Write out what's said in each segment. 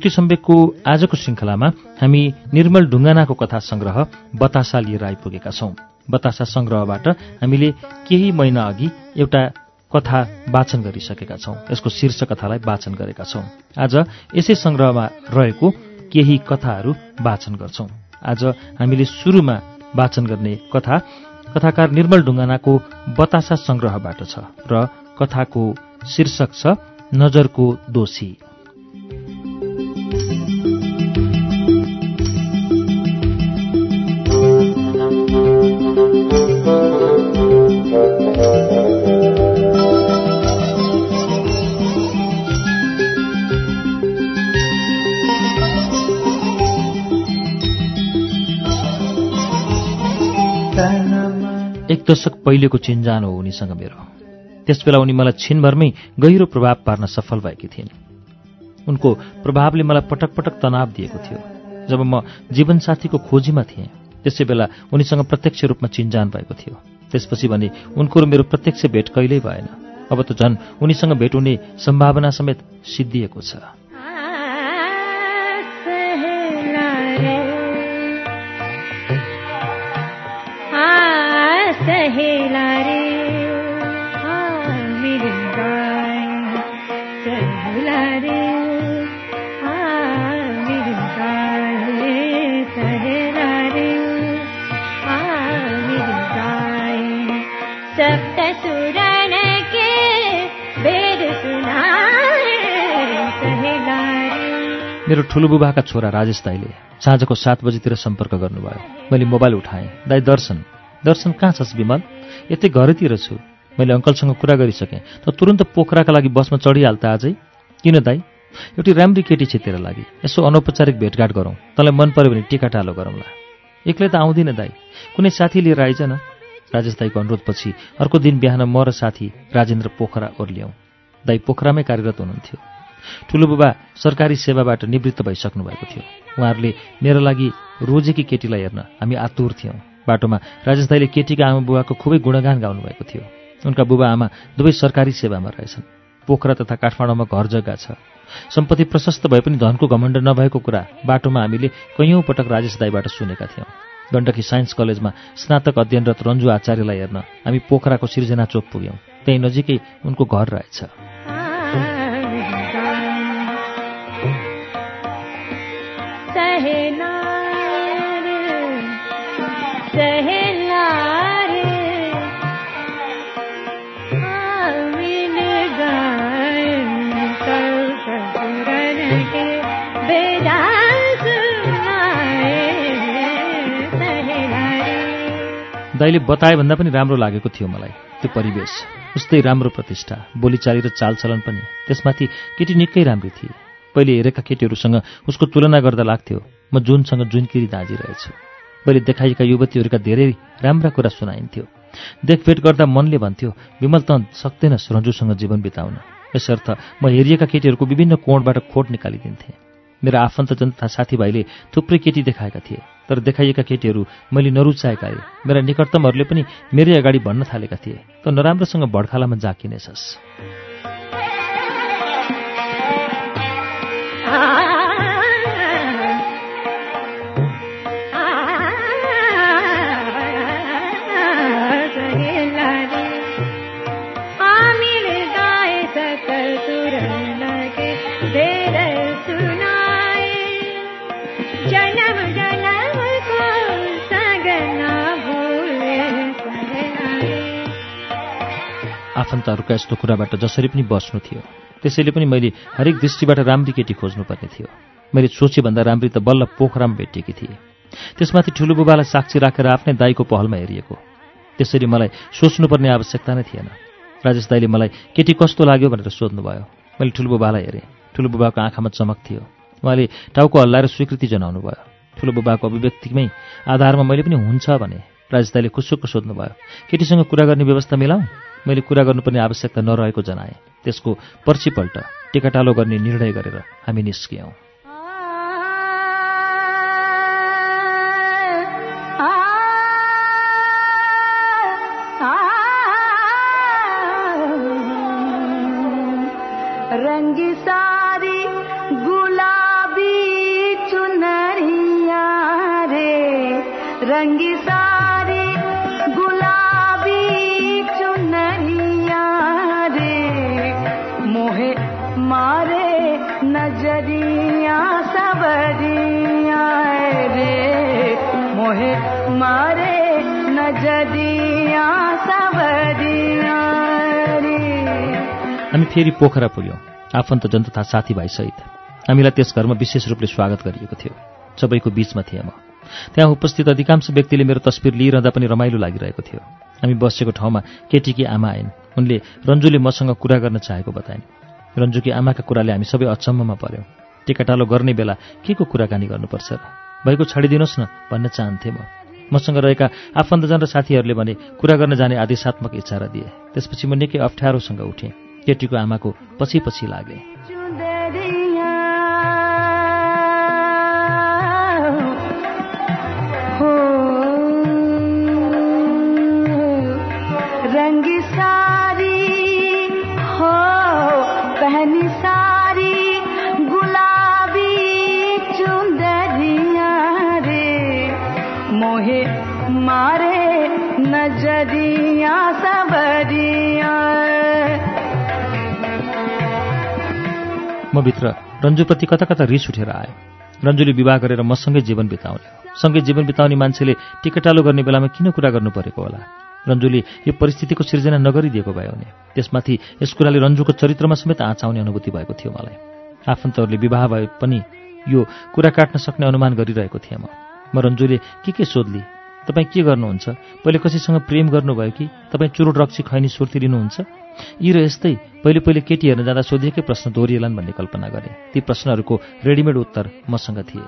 श्रुति सम्वेकको आजको श्रृङ्खलामा हामी निर्मल ढुङ्गानाको कथा संग्रह बतासा लिएर आइपुगेका छौं। बतासा संग्रहबाट हामीले केही महिना अघि एउटा कथा वाचन गरिसकेका छौं। यसको शीर्ष कथालाई वाचन गरेका छौं। आज यसै संग्रहमा रहेको केही कथाहरू वाचन गर्छौं। आज हामीले सुरुमा वाचन गर्ने कथा कथाकार निर्मल ढुङ्गानाको बतासा संग्रहबाट छ र कथाको शीर्षक छ नजरको दोषी। दशक पहिलेको चिन्जान हो उनीसँग मेरो। त्यसबेला उनी मलाई छिनभरमै गहिरो प्रभाव पार्न सफल भएकी थिइन्। उनको प्रभावले मलाई पटक पटक तनाव दिएको थियो। जब म जीवनसाथीको खोजीमा थिएँ त्यसै बेला उनीसँग प्रत्यक्ष रूपमा चिन्जान भएको थियो। त्यसपछि भने उनको र मेरो प्रत्यक्ष भेट कहिल्यै भएन। अब त झन् उनीसँग भेट हुने सम्भावना समेत सिद्धिएको छ। सहेला रे मेरो ठुलो बुबाका छोरा राजेश दाईले साँझको सात बजीतिर सम्पर्क गर्नुभयो। मैले मोबाइल उठाएँ दाई दर्शन। दर्शन कहाँ छस् विमल यतै घरतिर छु। मैले अङ्कलसँग कुरा गरिसकेँ। त तुरन्त पोखराका लागि बसमा चढिहाल्दा आजै? किन दाई? एउटी राम्री केटी छ तेरो लागि। यसो अनौपचारिक भेटघाट गरौँ। तँलाई मन पऱ्यो भने टिका टालो गरौँला एक्लै त आउँदिनँ दाई। कुनै साथी लिएर आइज न राजेश दाईको अनुरोधपछि अर्को दिन बिहान म र साथी राजेन्द्र पोखरा ओर्ल्याउँ। दाई पोखरामै कार्यरत हुनुहुन्थ्यो। ठुलो बुबा सरकारी सेवाबाट निवृत्त भइसक्नु भएको थियो। उहाँहरूले मेरो लागि रोजेकी केटीलाई हेर्न हामी आतुर थियौँ। बाटोमा राजेश दाईले केटीका आमा बुबाको खुबै गुणगान गाउनुभएको थियो। उनका बुबा आमा दुवै सरकारी सेवामा रहेछन्। पोखरा तथा काठमाडौँमा घर जग्गा छ। सम्पत्ति प्रशस्त भए पनि धनको घमण्ड नभएको कुरा बाटोमा हामीले कैयौँ पटक राजेश दाईबाट सुनेका थियौँ। गण्डकी साइन्स कलेजमा स्नातक अध्ययनरत रन्जु आचार्यलाई हेर्न हामी पोखराको सिर्जना चोक पुग्यौँ। त्यहीँ नजिकै उनको घर रहेछ। दाइले बताए भन्दा पनि राम्रो लागेको थियो मलाई त्यो परिवेश उस्तै राम्रो प्रतिष्ठा बोलीचाली र चालचलन पनि त्यसमाथि केटी निकै राम्री थिए। पहिले हेरेका केटीहरूसँग उसको तुलना गर्दा लाग्थ्यो म जुनसँग जुनकिरी दाँजी रहेछु। पहिले देखाइएका युवतीहरूका धेरै राम्रा कुरा सुनाइन्थ्यो। देखभेट गर्दा मनले भन्थ्यो विमल त सक्दैनस् रन्जुसँग जीवन बिताउन। यसर्थ म हेरिएका केटीहरूको विभिन्न कोणबाट खोट निकालिदिन्थेँ। मेरा आफन्तजन तथा साथीभाइले थुप्रै केटी देखाएका थिए तर देखाइएका केटीहरू मैले नरुचाएका ए मेरा निकटतमहरूले पनि मेरै अगाडि भन्न थालेका थिए त नराम्रोसँग भड्खालामा जाकिनेछस्। आफन्तहरूका यस्तो कुराबाट जसरी पनि बस्नु थियो। त्यसैले पनि मैले हरेक दृष्टिबाट राम्री केटी खोज्नुपर्ने थियो। मैले सोचेभन्दा राम्री त बल्ल पोखराम भेटिएकी थिएँ। त्यसमाथि ठुलो बुबालाई साक्षी राखेर आफ्नै दाईको पहलमा हेरिएको। त्यसरी मलाई सोच्नुपर्ने आवश्यकता नै थिएन। राजेश दाईले मलाई केटी कस्तो लाग्यो? भनेर सोध्नुभयो। मैले ठुलो बुबालाई हेरेँ। ठुलो बुबाको आँखामा चमक थियो। उहाँले टाउको हल्लाएर स्वीकृति जनाउनु भयो ठुलो बुबाको अभिव्यक्तिमै आधारमा मैले पनि हुन्छ भने राजदाईले खुसुक्क सोध्नुभयो केटीसँग कुरा गर्ने व्यवस्था मिलाउँ मैले कुरा गर्नुपर्ने आवश्यकता नरहेको जनाएँ। त्यसको पर्चिपल्ट टिकाटालो गर्ने निर्णय गरेर हामी निस्कियौँ। हामी फेरि पोखरा पुग्यौँ। आफन्तजन तथा साथीभाइसहित हामीलाई त्यस घरमा विशेष रूपले स्वागत गरिएको थियो। सबैको बीचमा थिएँ म। त्यहाँ उपस्थित अधिकांश व्यक्तिले मेरो तस्विर लिइरहँदा पनि रमाइलो लागिरहेको थियो। हामी बसेको ठाउँमा केटीकी आमा आइन्। उनले रन्जुले मसँग कुरा गर्न चाहेको बताइन्। रन्जुकी आमाका कुराले हामी सबै अचम्ममा पऱ्यौँ। टिकाटालो गर्ने बेला के को कुराकानी गर्नुपर्छ र? भएको छाडिदिनुहोस् न भन्न चाहन्थेँ म। मसँग रहेका आफन्तजन र साथीहरूले भने कुरा गर्न जाने आदेशात्मक इच्छा दिए। त्यसपछि म निकै अप्ठ्यारोसँग उठेँ। केटीको आमाको पछि पछि लागे। म भित्र रन्जुप्रति कता कता रिस उठेर आयो। रन्जुले विवाह गरेर मसँगै जीवन बिताउने सँगै जीवन बिताउने मान्छेले टिकटालो गर्ने बेलामा किन कुरा गर्नु परेको होला? रन्जुले यो परिस्थितिको सिर्जना नगरिदिएको भए हुने। त्यसमाथि यस कुराले रन्जुको चरित्रमा समेत आँचाउने अनुभूति भएको थियो मलाई। आफन्तहरूले विवाह भए पनि यो कुरा काट्न सक्ने अनुमान गरिरहेको थिएँ म। म रन्जुले के के सोध्ली? तपाईँ के गर्नुहुन्छ? पहिले कसैसँग प्रेम गर्नुभयो कि? तपाईँ चुरोट रक्सी खैनी सुर्ती लिनुहुन्छ यी र यस्तै पहिले पहिले केटी हेर्न जाँदा सोधिएकै प्रश्न दोहोरिएलान् भन्ने कल्पना गरे। ती प्रश्नहरूको रेडिमेड उत्तर मसँग थिए।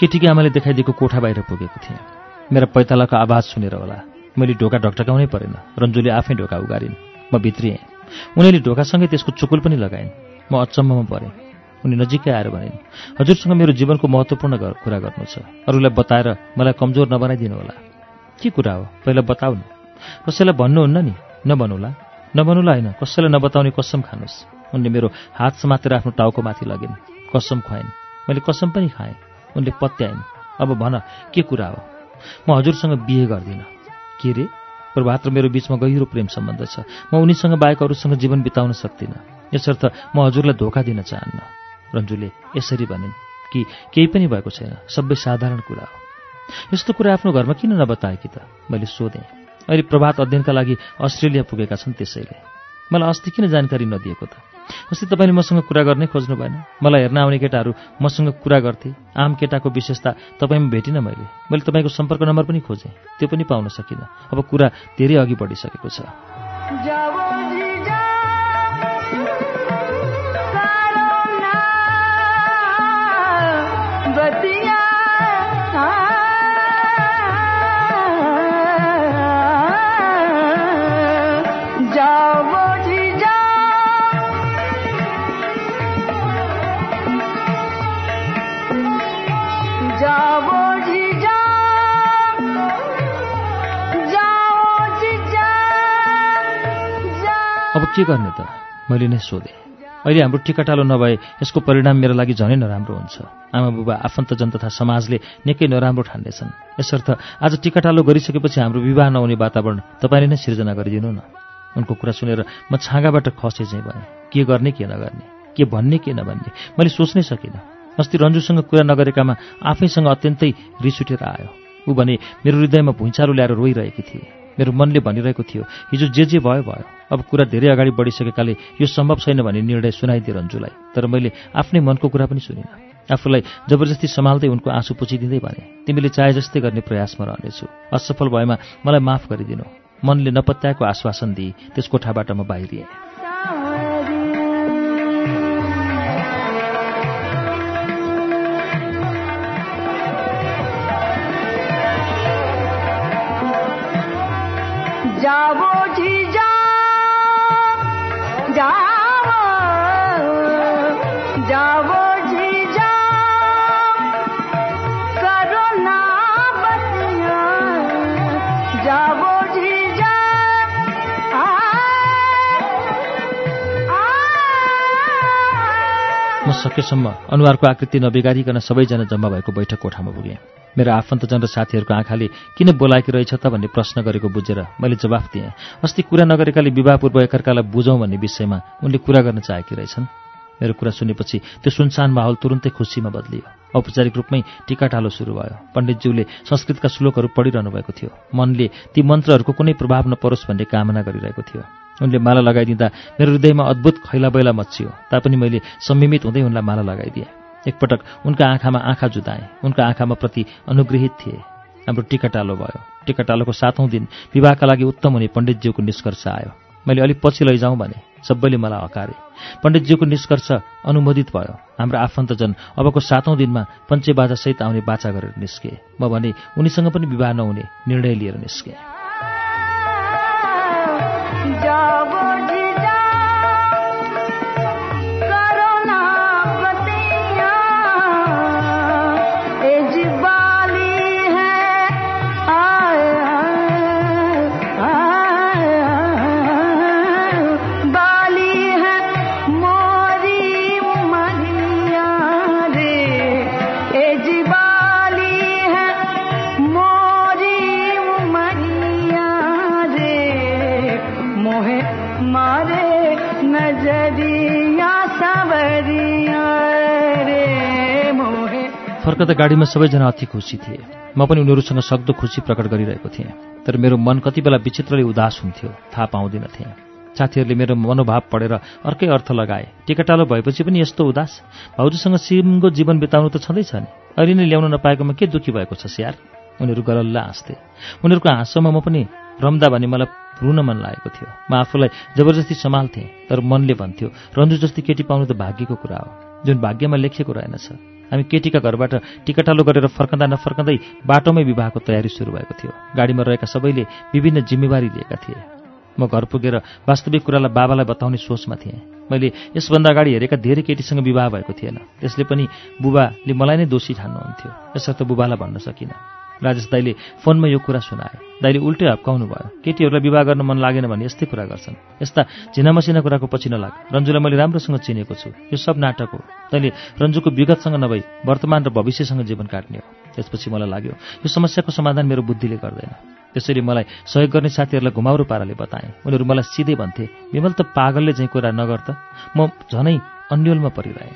केटीकी आमाले देखाइदिएको कोठा बाहिर पुगेको थिएँ। मेरा पैतालाको आवाज सुनेर होला। मैले ढोका ढकढकाउनै परेन। रन्जुले आफै ढोका उगारिन्। म भित्रिएँ। उनीहरूले ढोकासँगै त्यसको चुकुल पनि लगाइन्। म अचम्ममा परेँ। उनी नजिकै आएर भनिन् हजुरसँग मेरो जीवनको महत्त्वपूर्ण कुरा गर्नु छ। अरूलाई बताएर मलाई कमजोर नबनाइदिनु होला। के कुरा हो? पहिला बताउ न कसैलाई भन्नुहुन्न नि? नभनौला। नभनौला होइन। कसैलाई नबताउने कसम खानुहोस्। उनले मेरो हात समातेर आफ्नो टाउको माथि लगिन्। कसम खुवाइन्। मैले कसम पनि खाएँ। उनले पत्याइन्। अब भन के कुरा हो? म हजुरसँग बिहे गर्दिनँ। के रे? प्रभात र मेरो बिचमा गहिरो प्रेम सम्बन्ध छ। म उनीसँग बाहेक अरूसँग जीवन बिताउन सक्दिनँ। यसर्थ म हजुरलाई धोका दिन चाहन्न। रन्जुले यसरी भनिन् कि केही पनि भएको छैन। सबै साधारण कुरा हो। यस्तो कुरा आफ्नो घरमा किन नबताएकी त? मैले सोधेँ। अहिले प्रभात अध्ययनका लागि अस्ट्रेलिया पुगेका छन् त्यसैले। मलाई अस्ति किन जानकारी नदिएको त? अस्ति तपाईँले मसँग कुरा गर्नै खोज्नु भएन। मलाई हेर्न आउने केटाहरू मसँग कुरा गर्थे। आम केटाको विशेषता तपाईँमा भेटिनँ मैले। मैले तपाईँको सम्पर्क नम्बर पनि खोजेँ। त्यो पनि पाउन सकिनँ। अब कुरा धेरै अघि बढिसकेको छ। जाओ के गर्ने त? मैले नै सोधेँ। अहिले हाम्रो टिकाटालो नभए यसको परिणाम मेरो लागि झनै नराम्रो हुन्छ। आमा बुबा आफन्तजन तथा समाजले निकै नराम्रो ठान्नेछन्। यसर्थ आज टिकाटालो गरिसकेपछि हाम्रो विवाह नहुने वातावरण तपाईँले नै सिर्जना गरिदिनु न। उनको कुरा सुनेर म छाँगाबाट खसे चाहिँ भएँ के गर्ने के नगर्ने? के भन्ने के नभन्ने? मैले सोच्नै सकिनँ। अस्ति रन्जुसँग कुरा नगरेकामा आफैसँग अत्यन्तै रिस उठेर आयो। ऊ भने मेरो हृदयमा भुइँचालो ल्याएर रोइरहेकी थिए। मेरो मनले भनिरहेको थियो। हिजो जे जे भयो भयो। अब कुरा धेरै अगाडि बढिसकेकाले यो सम्भव छैन भन्ने निर्णय सुनाइदिए रन्जुलाई। तर मैले आफ्नै मनको कुरा पनि सुनिनँ आफूलाई जबरजस्ती सम्हाल्दै उनको आँसु पुछिदिँदै भने तिमीले चाहे जस्तै गर्ने प्रयासमा रहनेछु। असफल भएमा मलाई माफ गरिदिनु। मनले नपत्याएको आश्वासन दिई त्यस कोठाबाट म बाहिरिएँ सकेसम्म अनुहारको आकृति नबिगारिकन सबैजना जम्मा भएको बैठक कोठामा पुगेँ। मेरो आफन्तजन र साथीहरूको आँखाले किन बोलाएकी रहेछ त भन्ने प्रश्न गरेको बुझेर मैले जवाफ दिएँ अस्ति कुरा नगरेकाले विवाहपूर्व एकअर्कालाई बुझौँ भन्ने विषयमा उनले कुरा गर्न चाहेकी रहेछन्। मेरो कुरा सुनेपछि त्यो सुनसान माहौल तुरुन्तै खुसीमा बदलियो। औपचारिक रूपमै टिकाटालो सुरु भयो। पण्डितज्यूले संस्कृतका श्लोकहरू पढिरहनु भएको थियो। मनले ती मन्त्रहरूको कुनै प्रभाव नपरोस् भन्ने कामना गरिरहेको थियो। उनले माला लगाइदिँदा मेरो हृदयमा अद्भुत खैला बैला तापनि मैले संयमित हुँदै उनलाई माला लगाइदिएँ। एकपटक उनका आँखामा आँखा जुदाएँ। उनका आँखामा प्रति अनुग्रहित थिए। हाम्रो टिकाटालो भयो। टिकाटालोको सातौँ दिन विवाहका लागि उत्तम हुने पण्डितज्यूको निष्कर्ष आयो। मैले अलिक पछि लैजाउँ भने सबैले मलाई हकारे पण्डितज्यूको निष्कर्ष अनुमोदित भयो। हाम्रो आफन्तजन अबको सातौँ दिनमा पञ्चेबाजासहित आउने बाचा गरेर निस्के। म भने उनीसँग पनि विवाह नहुने निर्णय लिएर निस्केँ। फर्कदा गाडीमा सबैजना अति खुसी थिए। म पनि उनीहरूसँग सक्दो खुसी प्रकट गरिरहेको थिएँ। तर मेरो मन कति बेला विचित्रले उदास हुन्थ्यो थाहा पाउँदिनथेँ साथीहरूले मेरो मनोभाव पढेर अर्कै अर्थ लगाए। टिकाटालो भएपछि पनि यस्तो उदास? भाउजूसँग सिमको जीवन बिताउनु त छँदैछ नि। अहिले नै ल्याउन नपाएकोमा के दुःखी भएको छ स्यार उनीहरू गलल्ला हाँस्थे। उनीहरूको हाँसोमा म पनि रम्दा भने मलाई रुन मन लागेको थियो। म आफूलाई जबरजस्ती सम्हाल्थेँ तर मनले भन्थ्यो रन्जु जस्ती केटी पाउनु त भाग्यको कुरा हो। जुन भाग्यमा लेखिएको रहेनछ। हामी केटीका घरबाट टिकाटालो गरेर फर्कँदा नफर्कँदै बाटोमै विवाहको तयारी सुरु भएको थियो। गाडीमा रहेका सबैले विभिन्न जिम्मेवारी लिएका थिए। म घर पुगेर वास्तविक कुरालाई बाबालाई बताउने सोचमा थिएँ। मैले यसभन्दा अगाडि हेरेका धेरै केटीसँग विवाह भएको थिएन। त्यसले पनि बुबाले मलाई नै दोषी ठान्नुहुन्थ्यो। यसर्थ बुबालाई भन्न सकिनँ। राजेश दाईले फोनमा यो कुरा सुनाए। दाईले उल्टै हप्काउनु भयो केटीहरूलाई विवाह गर्न मन लागेन भने यस्तै कुरा गर्छन्। यस्ता झिनामसिना कुराको पछि नलाग। रन्जुलाई मैले राम्रोसँग चिनेको छु। यो सब नाटक हो। तैँले रन्जुको विगतसँग नभई वर्तमान र भविष्यसँग जीवन काट्ने हो। त्यसपछि मलाई लाग्यो यो समस्याको समाधान मेरो बुद्धिले गर्दैन। त्यसैले मलाई सहयोग गर्ने साथीहरूलाई घुमाउरो पाराले बताएँ। उनीहरू मलाई सिधै भन्थे विमल त पागलले चाहिँ कुरा नगर त। म झनै अन्यलमा परिरहेँ।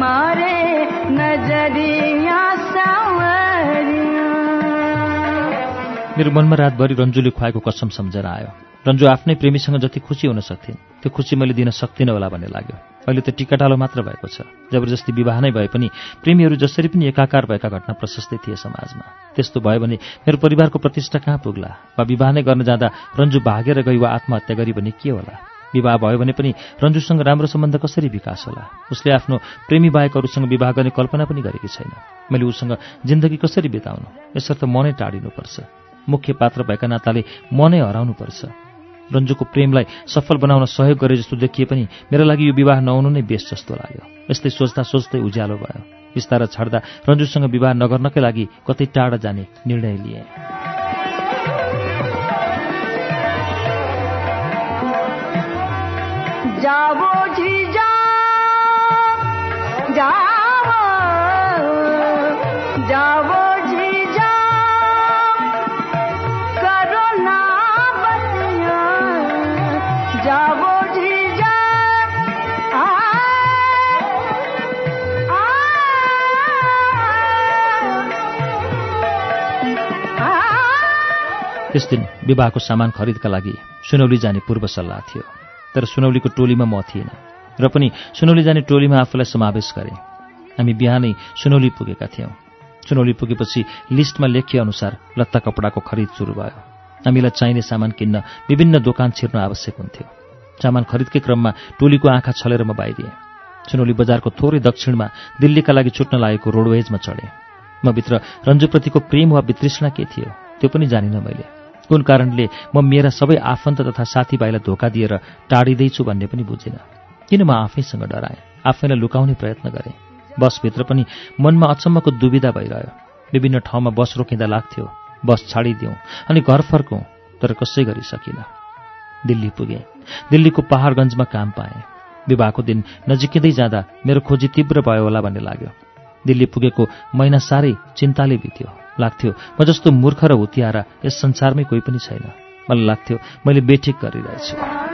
मारे नजरिया मेरो मनमा रातभरि रन्जुले खुवाएको कसम सम्झेर आयो। रन्जु आफ्नै प्रेमीसँग जति खुसी हुन सक्थिन् त्यो खुसी मैले दिन सक्दिनँ होला भन्ने लाग्यो। अहिले त टिकाटालो मात्र भएको छ। जबरजस्ती विवाह नै भए पनि प्रेमीहरू जसरी पनि एकाकार भएका घटना प्रशस्तै थिए समाजमा। त्यस्तो भयो भने मेरो परिवारको प्रतिष्ठा कहाँ पुग्ला? वा विवाह नै गर्न जाँदा रन्जु भागेर गई वा आत्महत्या गरी भने के होला? विवाह भयो भने पनि रन्जुसँग राम्रो सम्बन्ध कसरी विकास होला? उसले आफ्नो प्रेमी बाहेकहरूसँग विवाह गर्ने कल्पना पनि गरेकी छैन। मैले उसँग जिन्दगी कसरी बिताउनु? यसर्थ म नै टाढिनुपर्छ। मुख्य पात्र भएका नाताले म नै हराउनुपर्छ। रन्जुको प्रेमलाई सफल बनाउन सहयोग गरे जस्तो देखिए पनि मेरो लागि यो विवाह नहुनु नै बेस जस्तो लाग्यो। यस्तै सोच्दा सोच्दै उज्यालो भयो। बिस्तारा छाड्दा रन्जुसँग विवाह नगर्नकै लागि कतै टाढा जाने निर्णय लिएँ। त्यस दिन विवाहको सामान खरिदका लागि सुनौली जाने पूर्व सल्लाह थियो तर सुनौलीको टोलीमा म थिएन। र पनि सुनौली जाने टोलीमा आफूलाई समावेश गरे। हामी बिहानै सुनौली पुगेका थियौँ। सुनौली पुगेपछि लिस्टमा लेखिए अनुसार लत्ता कपडाको खरिद सुरु भयो। हामीलाई चाहिने सामान किन्न विभिन्न दोकान छिर्न आवश्यक हुन्थ्यो। सामान खरिदकै क्रममा टोलीको आँखा छलेर म बाहिरिएँ। सुनौली बजारको थोरै दक्षिणमा दिल्लीका लागि छुट्न लागेको रोडवेजमा चढेँ। म भित्र रन्जुप्रतिको प्रेम वा वितृष्णा के थियो त्यो पनि जानिनँ मैले। कुन कारणले म मेरा सबै आफन्त तथा साथीभाइलाई धोका दिएर टाढिँदैछु भन्ने पनि बुझिनँ। किन म आफैसँग डराएँ? आफैलाई लुकाउने प्रयत्न गरेँ। बसभित्र पनि मनमा अचम्मको दुविधा भइरह्यो। विभिन्न ठाउँमा बस रोकिँदा लाग्थ्यो। बस छाडिदिउँ अनि घर फर्कौँ तर कसै गरी सकिनँ दिल्ली पुगेँ। दिल्लीको पहाडगञ्जमा काम पाएँ। विवाहको दिन नजिकिँदै जाँदा मेरो खोजी तीव्र भयो होला भन्ने लाग्यो। दिल्ली पुगेको महिना साह्रै चिन्ताले बित्यो। लाग्थ्यो म जस्तो मूर्ख र हुतियारा यस संसारमै कोही पनि छैन। मलाई लाग्थ्यो मैले बेठिक गरिरहेछु।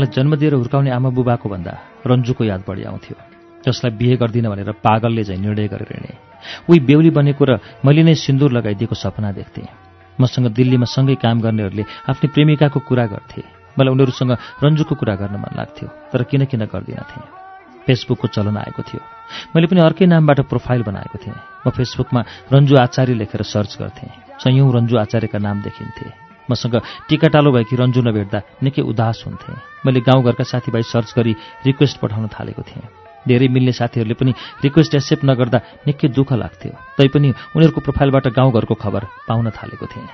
मलाई जन्म दिएर हुर्काउने आमा बुबाको भन्दा रन्जुको याद बढी आउँथ्यो। जसलाई बिहे गर्दिनँ भनेर पागलले झैँ निर्णय गरेर हिँडे। उही बेहुली बनेको र मैले नै सिन्दुर लगाइदिएको सपना देख्थेँ। मसँग दिल्लीमा सँगै काम गर्नेहरूले आफ्नै प्रेमिकाको कुरा गर्थे। मलाई उनीहरूसँग रन्जुको कुरा गर्न मन लाग्थ्यो तर किन किन गर्दिनथेँ। फेसबुकको चलन आएको थियो। मैले पनि अर्कै नामबाट प्रोफाइल बनाएको थिएँ। म फेसबुकमा रन्जु आचार्य लेखेर सर्च गर्थेँ। सयौँ रन्जु आचार्यका नाम देखिन्थे। मसँग टिकाटालो भएकी रन्जु नभेट्दा निकै उदास हुन्थे। मैले गाउँघरका साथीभाइ सर्च गरी रिक्वेस्ट पठाउन थालेको थिएँ। धेरै मिल्ने साथीहरूले पनि रिक्वेस्ट एक्सेप्ट नगर्दा निकै दुःख लाग्थ्यो। तैपनि उनीहरूको प्रोफाइलबाट गाउँघरको खबर पाउन थालेको थिएँ।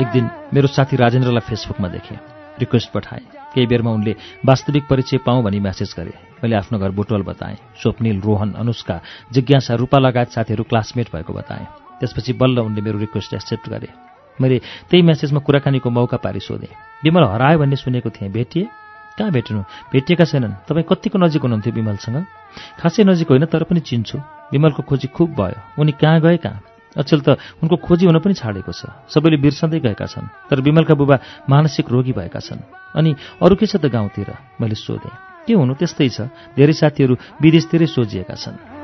एक दिन मेरो साथी राजेन्द्रलाई फेसबुकमा देखेँ। रिक्वेस्ट पठाएँ। केही बेरमा उनले वास्तविक परिचय पाऊँ भनी म्यासेज गरे। मैले आफ्नो घर बुटवल बताएँ। स्वप्निल रोहन अनुष्का जिज्ञासा रूपा लगायत साथीहरू क्लासमेट भएको बताएँ। त्यसपछि बल्ल उनले मेरो रिक्वेस्ट एक्सेप्ट गरे। मैले त्यही म्यासेजमा कुराकानीको मौका पारी सोधेँ। विमल हरायो भन्ने सुनेको थिएँ। भेटिए? कहाँ भेट्नु? भेटिएका छैनन्। तपाईँ कतिको नजिक हुनुहुन्थ्यो विमलसँग? खासै नजिक होइन तर पनि चिन्छु। विमलको खोजी खुब भयो। उनी कहाँ गए कहाँ? अचेल त उनको खोजी हुन पनि छाडेको छ। सबैले बिर्सँदै गएका छन् तर विमलका बुबा मानसिक रोगी भएका छन्। अनि अरू के छ त गाउँतिर? मैले सोधेँ। के हुनु त्यस्तै छ? धेरै साथीहरू विदेशतिरै सोझिएका छन्।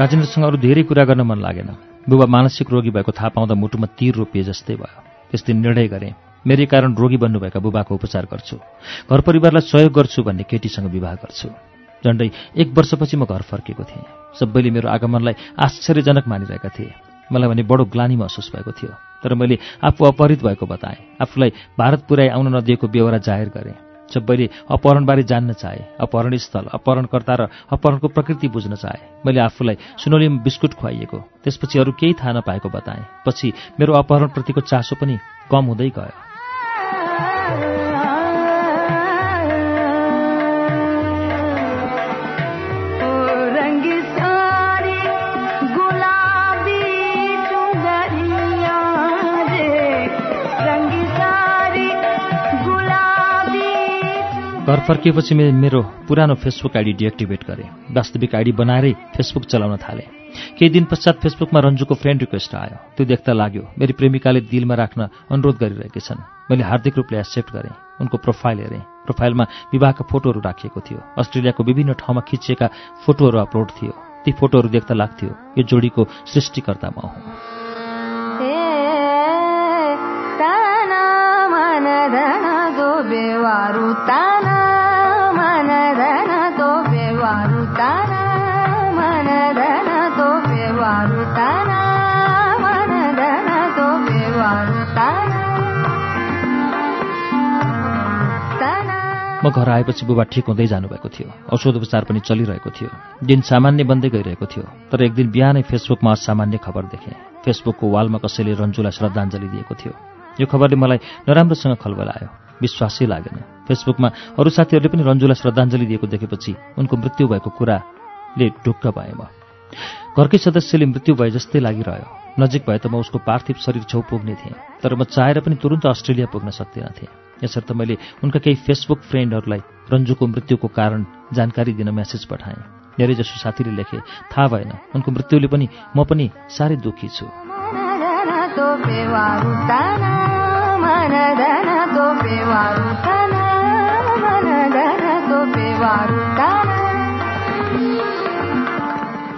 राजेन्द्रसँग अरू धेरै कुरा गर्न मन लागेन। बुबा मानसिक रोगी भएको थाहा पाउँदा मुटुमा तीर रोपिए जस्तै भयो। त्यस दिन निर्णय गरेँ मेरै कारण रोगी बन्नुभएका बुबाको उपचार गर्छु। घर परिवारलाई सहयोग गर्छु भन्ने केटीसँग विवाह गर्छु। झन्डै एक वर्षपछि म घर फर्केको थिएँ। सबैले मेरो आगमनलाई आश्चर्यजनक मानिरहेका थिए। मलाई भने बडो ग्लानी महसुस भएको थियो। तर मैले आफू अपहरित भएको बताएँ। आफूलाई भारत पुर्याइ आउन नदिएको बेहोरा जाहेर गरेँ। सबैले अपहरणबारे जान्न चाहे अपहरण स्थल अपहरणकर्ता र अपहरणको प्रकृति बुझ्न चाहे। मैले आफूलाई सुनोलीमा बिस्कुट खुवाइएको त्यसपछि अरू केही थाहा नपाएको बताएँ। पछि मेरो अपहरणप्रतिको चासो पनि कम हुँदै गयो। घर फर्किएपछि मे- मेरो पुरानो फेसबुक आइडी डिएक्टिभेट गरेँ। वास्तविक आइडी बनाएरै फेसबुक चलाउन थालेँ। केही दिन पश्चात फेसबुकमा रन्जुको फ्रेन्ड रिक्वेस्ट आयो। त्यो देख्दा लाग्यो मेरी प्रेमिकाले दिलमा राख्न अनुरोध गरिरहेकी छन्। मैले हार्दिक रूपले एक्सेप्ट गरेँ। उनको प्रोफाइल हेरेँ। प्रोफाइलमा विवाहका फोटोहरू राखिएको थियो। अस्ट्रेलियाको विभिन्न ठाउँमा खिचिएका फोटोहरू अपलोड थियो। ती फोटोहरू देख्दा लाग्थ्यो यो जोडीको सृष्टिकर्ता म हुँ। म घर आएपछि बुबा ठिक हुँदै जानुभएको थियो। औषधोपचार पनि चलिरहेको थियो। दिन सामान्य बन्दै गइरहेको थियो। तर एक दिन बिहानै फेसबुकमा असामान्य खबर देखेँ। फेसबुकको वालमा कसैले रन्जुलाई श्रद्धाञ्जली दिएको थियो। यो खबरले मलाई नराम्रोसँग खलबलायो। विश्वासै लागेन। फेसबुकमा अरू साथीहरूले पनि रन्जुलाई श्रद्धाञ्जली दिएको देखेपछि उनको मृत्यु भएको कुराले ढुक्क भएँ म। घरकै सदस्यले मृत्यु भए जस्तै लागिरह्यो। नजिक भए त म उसको पार्थिव शरीर छेउ पुग्ने थिएँ तर म चाहेर पनि तुरन्त अस्ट्रेलिया पुग्न सक्दिनँ थिएँ। यसर्थ मैले उनका केही फेसबुक फ्रेन्डहरूलाई रन्जुको मृत्युको कारण जानकारी दिन मेसेज पठाएँ। धेरैजसो साथीले लेखे थाहा भएन उनको मृत्युले पनि म पनि साह्रै दुःखी छु।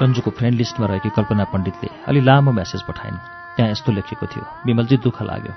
रन्जुको फ्रेन्ड लिस्टमा रहेकी कल्पना पण्डितले अलि लामो मेसेज पठाइन्। त्यहाँ यस्तो लेखेको थियो विमलजी दुःख लाग्यो।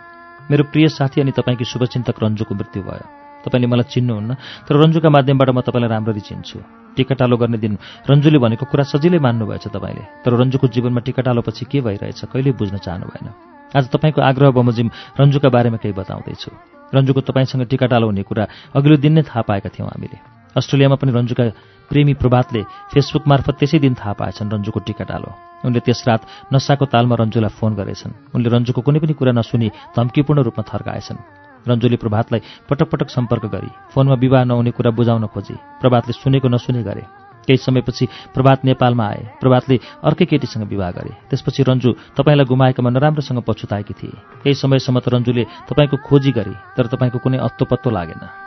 मेरो प्रिय साथी अनि तपाईँकी शुभचिन्तक रन्जुको मृत्यु भयो। तपाईँले मलाई चिन्नुहुन्न तर रन्जुका माध्यमबाट म तपाईँलाई राम्ररी चिन्छु। टिकाटालो गर्ने दिन रन्जुले भनेको कुरा सजिलै मान्नुभएछ तपाईँले। तर रन्जुको जीवनमा टिकाटालोपछि के भइरहेछ कहिले बुझ्न चाहनु भएन। आज तपाईँको आग्रह बमोजिम रन्जुका बारेमा केही बताउँदैछु। रन्जुको तपाईँसँग टिकाटालो हुने कुरा अघिल्लो दिन नै थाहा पाएका थियौँ हामीले। अस्ट्रेलियामा पनि रन्जुका प्रेमी प्रभातले फेसबुक मार्फत त्यसै दिन थाहा पाएछन् रन्जुको टिकाटालो उनले त्यस रात नसाको तालमा रन्जुलाई फोन गरेछन्। उनले रन्जुको कुनै पनि कुरा नसुनी धम्कीपूर्ण रूपमा थर्काएछन्। रन्जुले प्रभातलाई पटक पटक सम्पर्क गरी फोनमा विवाह नहुने कुरा बुझाउन खोजे। प्रभातले सुनेको नसुने गरे। केही समयपछि प्रभात नेपालमा आए। प्रभातले अर्कै केटीसँग विवाह गरे। त्यसपछि रन्जु तपाईँलाई गुमाएकामा नराम्रोसँग पछुताएकी थिए। केही समयसम्म त रन्जुले तपाईँको खोजी गरे तर तपाईँको कुनै अत्तो पत्तो लागेन।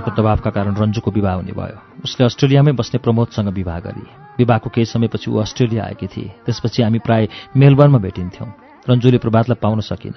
परिवारको दबावका कारण रन्जुको विवाह हुने भयो। उसले अस्ट्रेलियामै बस्ने प्रमोदसँग विवाह गरी। विवाहको केही समयपछि ऊ अस्ट्रेलिया आएकी थिए। त्यसपछि हामी प्राय मेलबर्नमा भेटिन्थ्यौँ। रन्जुले प्रभातलाई पाउन सकिन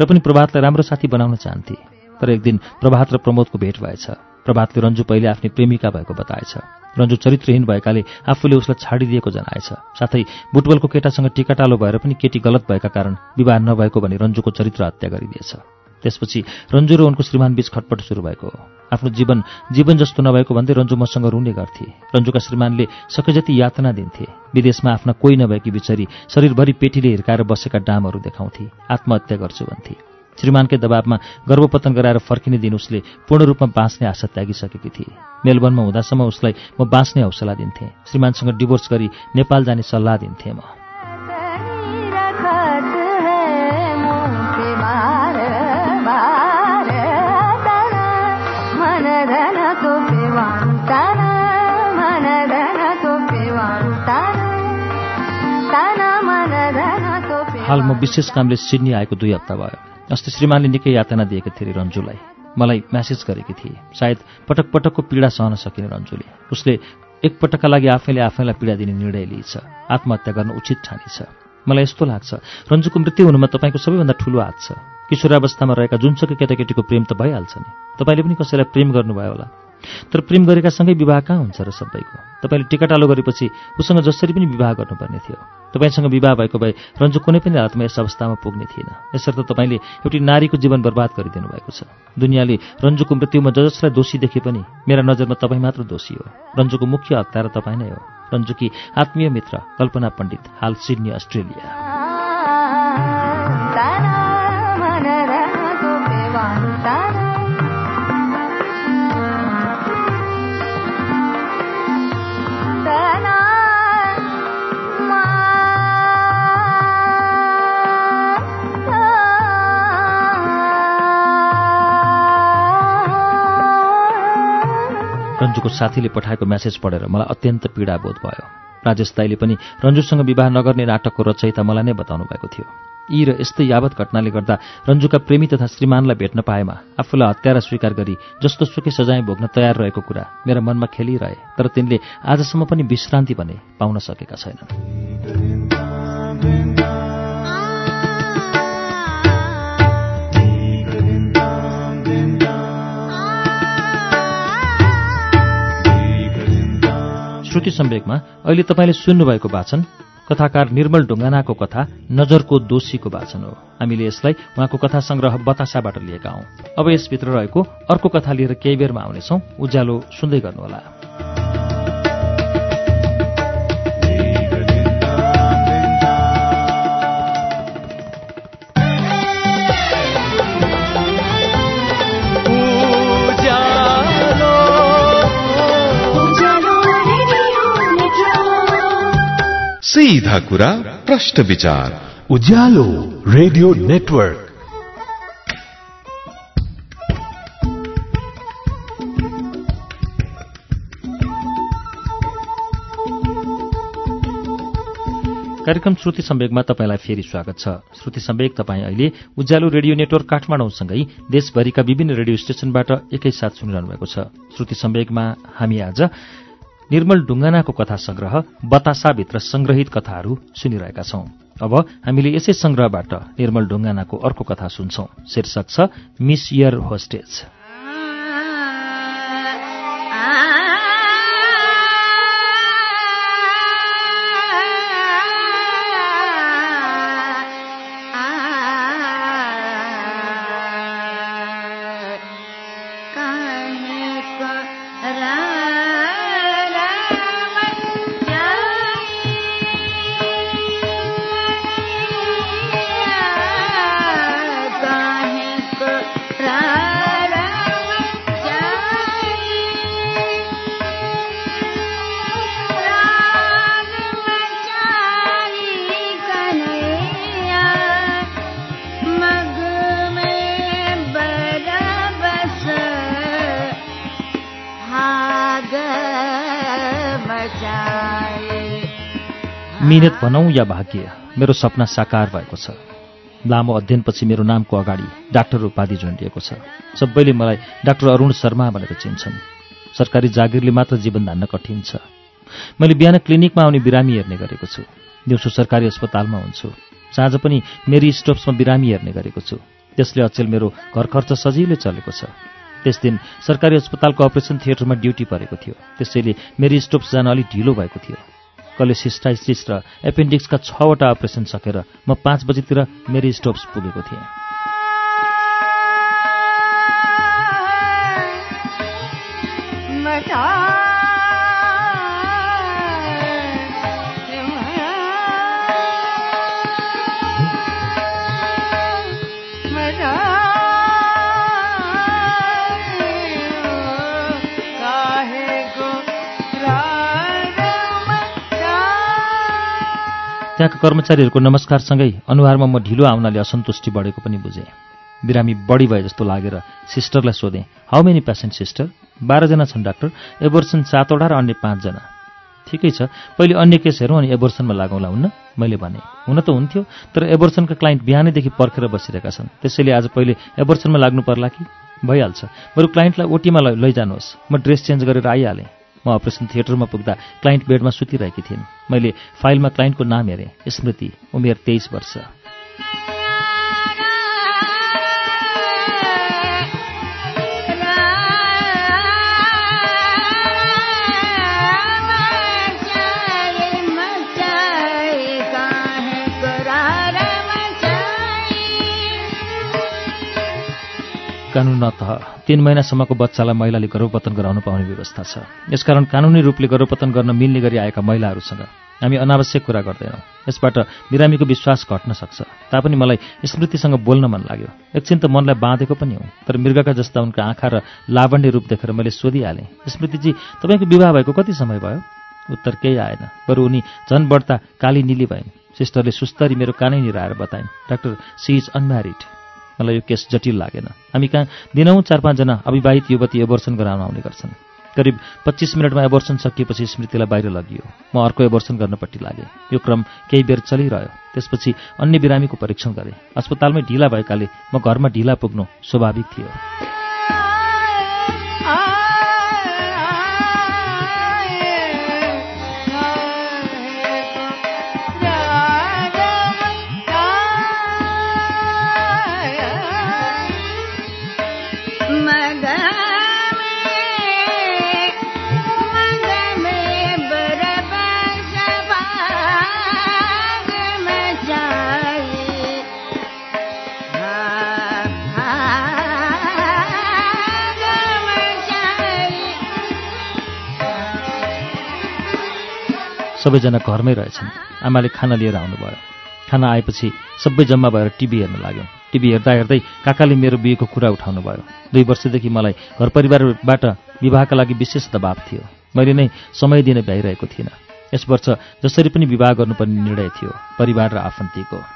र पनि प्रभातलाई राम्रो साथी बनाउन चाहन्थे। तर एक दिन प्रभात र प्रमोदको भेट भएछ। प्रभातले रन्जु पहिले आफ्नी प्रेमिका भएको बताएछ। रन्जु चरित्रहीन भएकाले आफूले उसलाई छाडिदिएको जनाएछ। साथै बुटबलको केटासँग टिकाटालो भएर पनि केटी गलत भएका कारण विवाह नभएको भने रन्जुको चरित्र हत्या गरिदिएछ। त्यसपछि रन्जु र उनको श्रीमान बीच खटपट सुरु भएको। आफ्नो जीवन जीवन जस्तो नभएको भन्दै रन्जु मसँग रुने गर्थे। रन्जुका श्रीमानले सके जति यातना दिन्थे। विदेशमा आफ्ना कोही नभएकी बिचरी शरीरभरि पेटीले हिर्काएर बसेका डामहरू देखाउँथे। आत्महत्या गर्छु भन्थे। श्रीमानकै दबावमा गर्भपतन गराएर फर्किने दिन उसले पूर्ण रूपमा बाँच्ने आशा त्यागिसकेकी थिए। मेलबर्नमा हुँदासम्म उसलाई म बाँच्ने हौसला दिन्थेँ। श्रीमानसँग डिभोर्स गरी नेपाल जाने सल्लाह दिन्थेँ म। हाल म विशेष कामले सिडनी आएको दुई हप्ता भयो। अस्ति श्रीमानले निकै यातना दिएका थिए रन्जुलाई। मलाई म्यासेज गरेकी थिए। सायद पटक पटकको पीडा सहन सकिने रन्जुले। उसले एकपटकका लागि आफैले आफैलाई पीडा दिने निर्णय लिएछ आत्महत्या गर्न उचित ठानेछ। मलाई यस्तो लाग्छ रन्जुको मृत्यु हुनुमा तपाईँको सबैभन्दा ठुलो हात छ। किशोरावस्थामा रहेका जुनसुकै केटाकेटीको प्रेम त भइहाल्छ नि। तपाईँले पनि कसैलाई प्रेम गर्नुभयो होला। तर प्रेम गरेका सँगै विवाह कहाँ हुन्छ र सबैको? तपाईँले टिकाटालो गरेपछि उसँग जसरी पनि विवाह गर्नुपर्ने थियो। तपाईँसँग विवाह भएको भए रन्जु कुनै पनि हालतमा यस अवस्थामा पुग्ने थिएन। यसर्थ तपाईँले एउटी नारीको जीवन बर्बाद गरिदिनु भएको छ। दुनियाँले रन्जुको मृत्युमा ज जसलाई दोषी देखे पनि मेरा नजरमा तपाईँ मात्र दोषी हो। रन्जुको मुख्य हत्यारा तपाईँ नै हो। रन्जुकी आत्मीय मित्र कल्पना पण्डित हाल सिडनी अस्ट्रेलिया। रन्जुको साथीले पठाएको म्यासेज पढेर मलाई अत्यन्त पीडा बोध भयो। राजेश दाईले पनि रन्जुसँग विवाह नगर्ने नाटकको रचयिता मलाई नै बताउनु भएको थियो। यी र यस्तै यावत घटनाले गर्दा रन्जुका प्रेमी तथा श्रीमानलाई भेट्न पाएमा आफूलाई हत्यारा स्वीकार गरी जस्तो सुकै सजाय भोग्न तयार रहेको कुरा मेरा मनमा खेलिरहे तर तिनले आजसम्म पनि विश्रान्ति भने पाउन सकेका छैनन्। श्रुति सम्वेकमा अहिले तपाईँले सुन्नुभएको वाचन कथाकार निर्मल ढुङ्गानाको कथा नजरको दोषीको वाचन हो। हामीले यसलाई उहाँको कथा संग्रह बतासाबाट लिएका हौं। अब यसभित्र रहेको अर्को कथा लिएर केही बेरमा आउनेछौ। उज्यालो सुन्दै गर्नुहोला। सीधा कुरा प्रश्न विचार। Ujyaalo radio network. कार्यक्रम श्रुति सम्वेकमा तपाईँलाई फेरि स्वागत छ। श्रुति सम्वेक तपाईँ अहिले उज्यालो रेडियो नेटवर्क काठमाडौँसँगै देशभरिका विभिन्न रेडियो स्टेशनबाट एकैसाथ सुनिरहनु भएको छ। श्रुति सम्वेकमा हामी आज निर्मल ढुङ्गानाको कथा संग्रह बतासाभित्र संग्रहित कथाहरू सुनिरहेका छौं। अब हामीले यसै संग्रहबाट निर्मल ढुङ्गानाको अर्को कथा सुन्छौं। शीर्षक छ मिस इयर होस्टेज। मिहिनेत भनौँ या भाग्य मेरो सपना साकार भएको छ। लामो अध्ययनपछि मेरो नामको अगाडि डाक्टर उपाधि झुन्डिएको छ। सबैले मलाई डाक्टर अरुण शर्मा भनेर चिन्छन्। सरकारी जागिरले मात्र जीवन धान्न कठिन छ। मैले बिहान क्लिनिकमा आउने बिरामी हेर्ने गरेको छु। दिउँसो सरकारी अस्पतालमा हुन्छु। साँझ पनि मेरी स्टोप्समा बिरामी हेर्ने गरेको छु। त्यसले अचेल मेरो घर खर्च सजिलै चलेको छ। त्यस दिन सरकारी अस्पतालको अपरेसन थिएटरमा ड्युटी परेको थियो। त्यसैले मेरी स्टोप्स जान अलिक ढिलो भएको थियो। कलेसिस्टाइसिस र एपेन्डिक्सका छवटा अपरेसन सकेर म पाँच बजीतिर मेरी स्टोप्स पुगेको थिएँ। त्यहाँका कर्मचारीहरूको नमस्कारसँगै अनुहारमा म ढिलो आउनाले असन्तुष्टि बढेको पनि बुझेँ। बिरामी बढी भए जस्तो लागेर सिस्टरलाई सोधेँ हाउ मेनी पेसेन्ट सिस्टर बाह्रजना छन् डाक्टर? एबोर्सन सातवटा र अन्य पाँचजना? ठिकै छ पहिले अन्य केस हेरौँ अनि एबोर्सनमा लागौँला हुन्न? मैले भने। हुन त हुन्थ्यो तर एबोर्सनका क्लाइन्ट बिहानैदेखि पर्खेर बसिरहेका छन्। त्यसैले आज पहिले एबोर्सनमा लाग्नु पर्ला कि? भइहाल्छ बरु क्लाइन्टलाई ओटीमा लैजानुहोस्। म ड्रेस चेन्ज गरेर आइहालेँ। म अपरेसन थिएटरमा पुग्दा क्लाइन्ट बेडमा सुतिरहेकी थिइन्। मैले फाइलमा क्लाइन्टको नाम हेरेँ स्मृति उमेर तेइस वर्ष। कानुन न त तीन महिनासम्मको बच्चालाई महिलाले गर्भपतन गराउन पाउने व्यवस्था छ। यसकारण कानुनी रूपले गर्भपतन गर्न मिल्ने गरी आएका महिलाहरूसँग हामी अनावश्यक कुरा गर्दैनौँ। यसबाट बिरामीको विश्वास घट्न सक्छ। तापनि मलाई स्मृतिसँग बोल्न मन लाग्यो। एकछिन त मनलाई बाँधेको पनि हो तर मृगका जस्ता उनका आँखा र लावण्य रूप देखेर मैले सोधिहालेँ स्मृतिजी तपाईँको विवाह भएको कति समय भयो? उत्तर केही आएन। बरु उनी झन् बढ्ता काली निली भइन्। सिस्टरले सुस्तरी मेरो कानै निराएर बताइन्। डाक्टर सी इज अनम्यारिड मलाई यो केस जटिल लागेन। हामी कहाँ दिनौँ चार पाँचजना अविवाहित युवती एबोर्सन गराउन आउने गर्छन्। करिब पच्चिस मिनटमा एबोर्सन सकिएपछि स्मृतिलाई बाहिर लगियो। म अर्को एबोर्सन गर्नपट्टि लागेँ। यो क्रम केही बेर चलिरह्यो। त्यसपछि अन्य बिरामीको परीक्षण गरेँ। अस्पतालमै ढिला भएकाले म घरमा ढिला पुग्नु स्वाभाविक थियो। सबैजना घरमै रहेछन्। आमाले खाना लिएर आउनुभयो। खाना आएपछि सबै जम्मा भएर टिभी हेर्न लाग्यौँ। टिभी हेर्दा हेर्दै काकाले मेरो बिहेको कुरा उठाउनु भयो दुई वर्षदेखि मलाई घर परिवारबाट विवाहका लागि विशेष दबाव थियो। मैले नै समय दिन भ्याइरहेको थिइनँ। यस वर्ष जसरी पनि विवाह गर्नुपर्ने निर्णय थियो परिवार र आफन्तीको।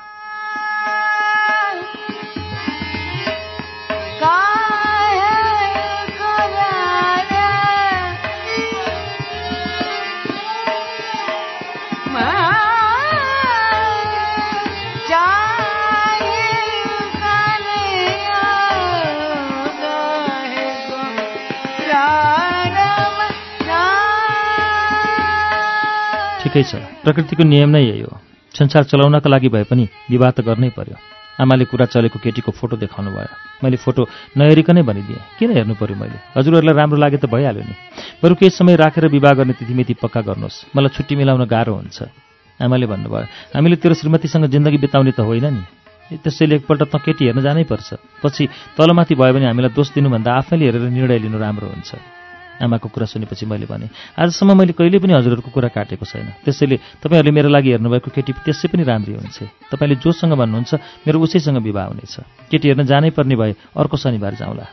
ठिकै छ। प्रकृतिको नियम नै यही हो। संसार चलाउनका लागि भए पनि विवाह त गर्नै पर्यो। आमाले कुरा चलेको केटीको फोटो देखाउनु भयो। मैले फोटो नहेरिकनै भनिदिएँ। किन हेर्नु पर्यो मैले? हजुरहरूलाई राम्रो लागे त भइहाल्यो नि। बरु केही समय राखेर विवाह गर्ने तिथिमिति पक्का गर्नुहोस्। मलाई छुट्टी मिलाउन गाह्रो हुन्छ। आमाले भन्नुभयो हामीले तेरो श्रीमतीसँग जिन्दगी बिताउने त होइन नि। त्यसैले एकपल्ट त केटी हेर्न जानै पर्छ। पछि तलमाथि भयो भने हामीलाई दोष दिनुभन्दा आफैले हेरेर निर्णय लिनु राम्रो हुन्छ। आमाको कुरा सुनेपछि मैले भने आजसम्म मैले कहिले पनि हजुरहरूको कुरा काटेको छैन। त्यसैले तपाईँहरूले मेरो लागि हेर्नुभएको केटी त्यसै पनि राम्री हुन्छ। तपाईँले जोसँग भन्नुहुन्छ मेरो उसैसँग विवाह हुनेछ। केटी हेर्न जानै पर्ने भए अर्को शनिबार जाउँला।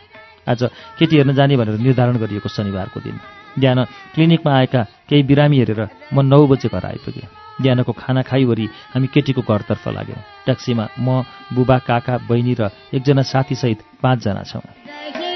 आज केटी हेर्न जाने भनेर निर्धारण गरिएको शनिबारको दिन। बिहान क्लिनिकमा आएका केही बिरामी हेरेर म नौ बजे घर आइपुगेँ। बिहानको खाना खाइवरी हामी केटीको घरतर्फ लाग्यौँ। ट्याक्सीमा म बुबा काका बहिनी र एकजना साथीसहित पाँचजना छौँ।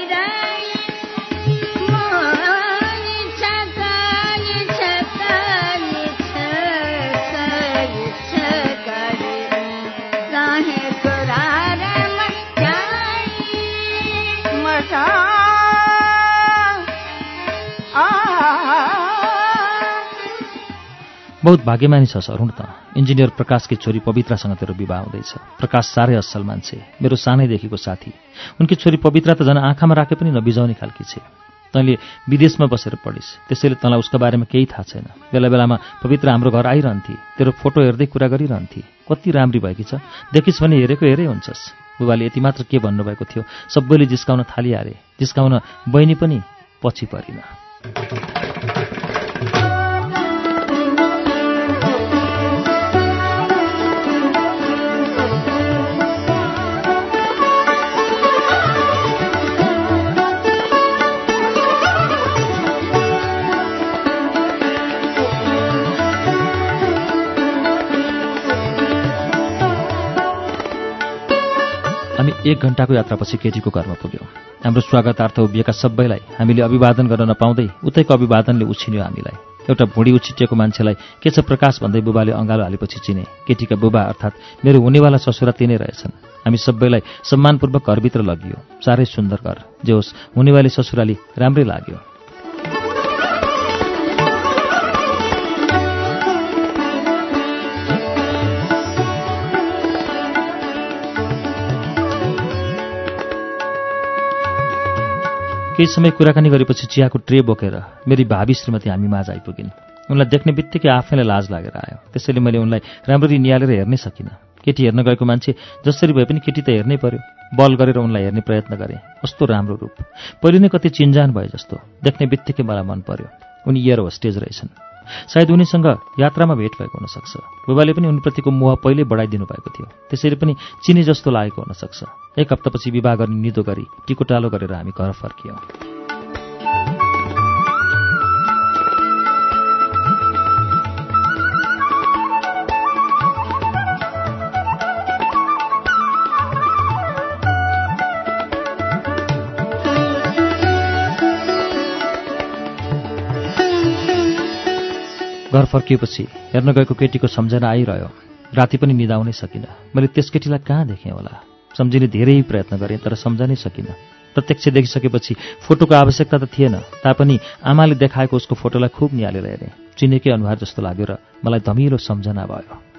बहुत भाग्यमानी छ सरुण त। इन्जिनियर प्रकाशकी छोरी पवित्रासँग तेरो विवाह हुँदैछ। प्रकाश साह्रै असल मान्छे। मेरो सानैदेखिको साथी। उनकी छोरी पवित्रा त झन् आँखामा राखे पनि नबिजाउने खालकी छे। तैँले विदेशमा बसेर पढिस्। त्यसैले तँलाई उसको बारेमा केही थाहा छैन। बेला बेलामा पवित्र हाम्रो घर आइरहन्थे। तेरो फोटो हेर्दै कुरा गरिरहन्थे। कति राम्री भएकी छ। देखिस् भने हेरेको हेरै हुन्छस्। बुबाले यति मात्र के भन्नुभएको थियो सबैले जिस्काउन थालिहाले। जिस्काउन बहिनी पनि पछि परिन। हामी एक घन्टाको यात्रापछि केटीको घरमा पुग्यौँ। हाम्रो स्वागतार्थ उभिएका सबैलाई हामीले अभिवादन गर्न नपाउँदै उतैको अभिवादनले उछिन्यो हामीलाई। एउटा भुँडी उछिटिएको मान्छेलाई के छ प्रकाश भन्दै बुबाले अँगालो हालेपछि चिने। केटीका बुबा अर्थात् मेरो हुनेवाला ससुरा तिनै रहेछन्। हामी सबैलाई सम्मानपूर्वक घरभित्र लगियो। साह्रै सुन्दर घर। जे होस् हुनेवाली ससुराली राम्रै लाग्यो। केही समय कुराकानी गरेपछि चियाको ट्रे बोकेर मेरी भावी श्रीमती हामी माझ आइपुगिन्। उनलाई देख्ने बित्तिकै आफैलाई लाज लागेर आयो। त्यसैले मैले उनलाई राम्ररी निहालेर हेर्नै सकिनँ। केटी हेर्न गएको मान्छे जसरी भए पनि केटी त हेर्नै पर्यो। बल गरेर उनलाई हेर्ने प्रयत्न गरेँ। कस्तो राम्रो रूप। पहिले नै कति चिन्जान भए जस्तो। देख्ने बित्तिकै मलाई मन पर्यो। उनी इयर होस्टेज रहेछन्। सायद उनीसँग यात्रामा भेट भएको हुनसक्छ। बुबाले पनि उनीप्रतिको मोह पहिल्यै बढाइदिनु भएको थियो। त्यसैले पनि चिने जस्तो लागेको हुनसक्छ। एक हप्तापछि विवाह गर्ने निदो गरी टिकोटालो गरेर हामी घर फर्कियौँ। फर्किएपछि हेर्न गएको केटीको सम्झना आइरह्यो। राति पनि निदाउनै सकिनँ। मैले त्यस केटीलाई कहाँ देखेँ होला? सम्झिने धेरै प्रयत्न गरेँ तर सम्झनै सकिनँ। प्रत्यक्ष देखिसकेपछि फोटोको आवश्यकता त थिएन तापनि आमाले देखाएको उसको फोटोलाई खुब निहालेर हेरेँ। चिनेकै अनुहार जस्तो लाग्यो र मलाई धमिलो सम्झना भयो।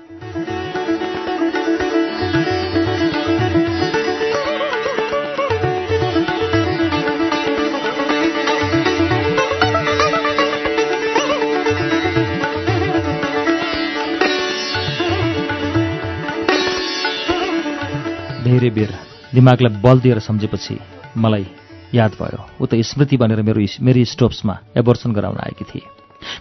धेरै बेर दिमागलाई बल दिएर सम्झेपछि मलाई याद भयो। ऊ त स्मृति बनेर मेरो मेरी स्टोप्समा एबोर्सन गराउन आएकी थिए।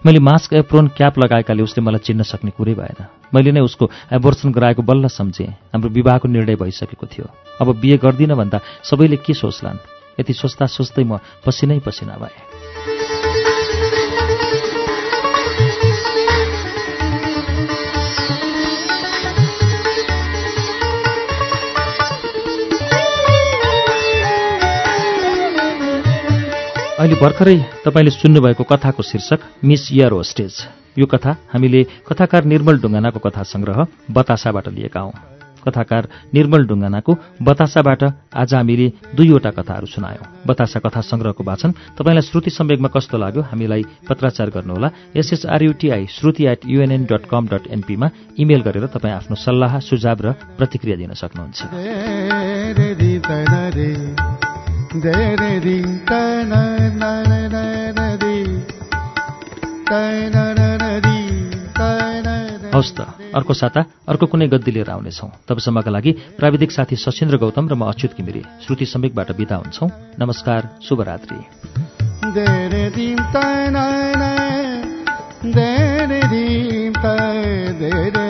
मैले मास्क एप्रोन क्याप लगाएकाले उसले मलाई चिन्न सक्ने कुरै भएन। मैले नै उसको एबोर्सन गराएको बल्ल सम्झेँ। हाम्रो विवाहको निर्णय भइसकेको थियो। अब बिहे गर्दिनँ भन्दा सबैले के सोच्लान्? यति सोच्दा सोच्दै म पसिनै पसिना भएँ। अहिले भर्खरै तपाईँले सुन्नुभएको कथाको शीर्षक मिस इयर होस्टेज यो कथा हामीले कथाकार निर्मल ढुङ्गानाको कथा संग्रह बतासाबाट लिएका हौं। कथाकार निर्मल ढुङ्गानाको बतासाबाट आज हामीले दुईवटा कथाहरू सुनायौं। बतासा कथा संग्रहको वाचन तपाईँलाई श्रुति सम्वेगमा कस्तो लाग्यो हामीलाई पत्राचार गर्नुहोला। S H R U T I Shruti at युएनएन dot com dot एनपीमा इमेल गरेर तपाईँ आफ्नो सल्लाह सुझाव र प्रतिक्रिया दिन सक्नुहुन्छ। हवस् त अर्को साता अर्को कुनै गद्दी लिएर आउनेछौँ। तबसम्मका लागि प्राविधिक साथी सशिन्द्र गौतम र म अच्युत घिमिरे श्रुति समेकबाट बिदा हुन्छौँ। नमस्कार शुभरात्रि।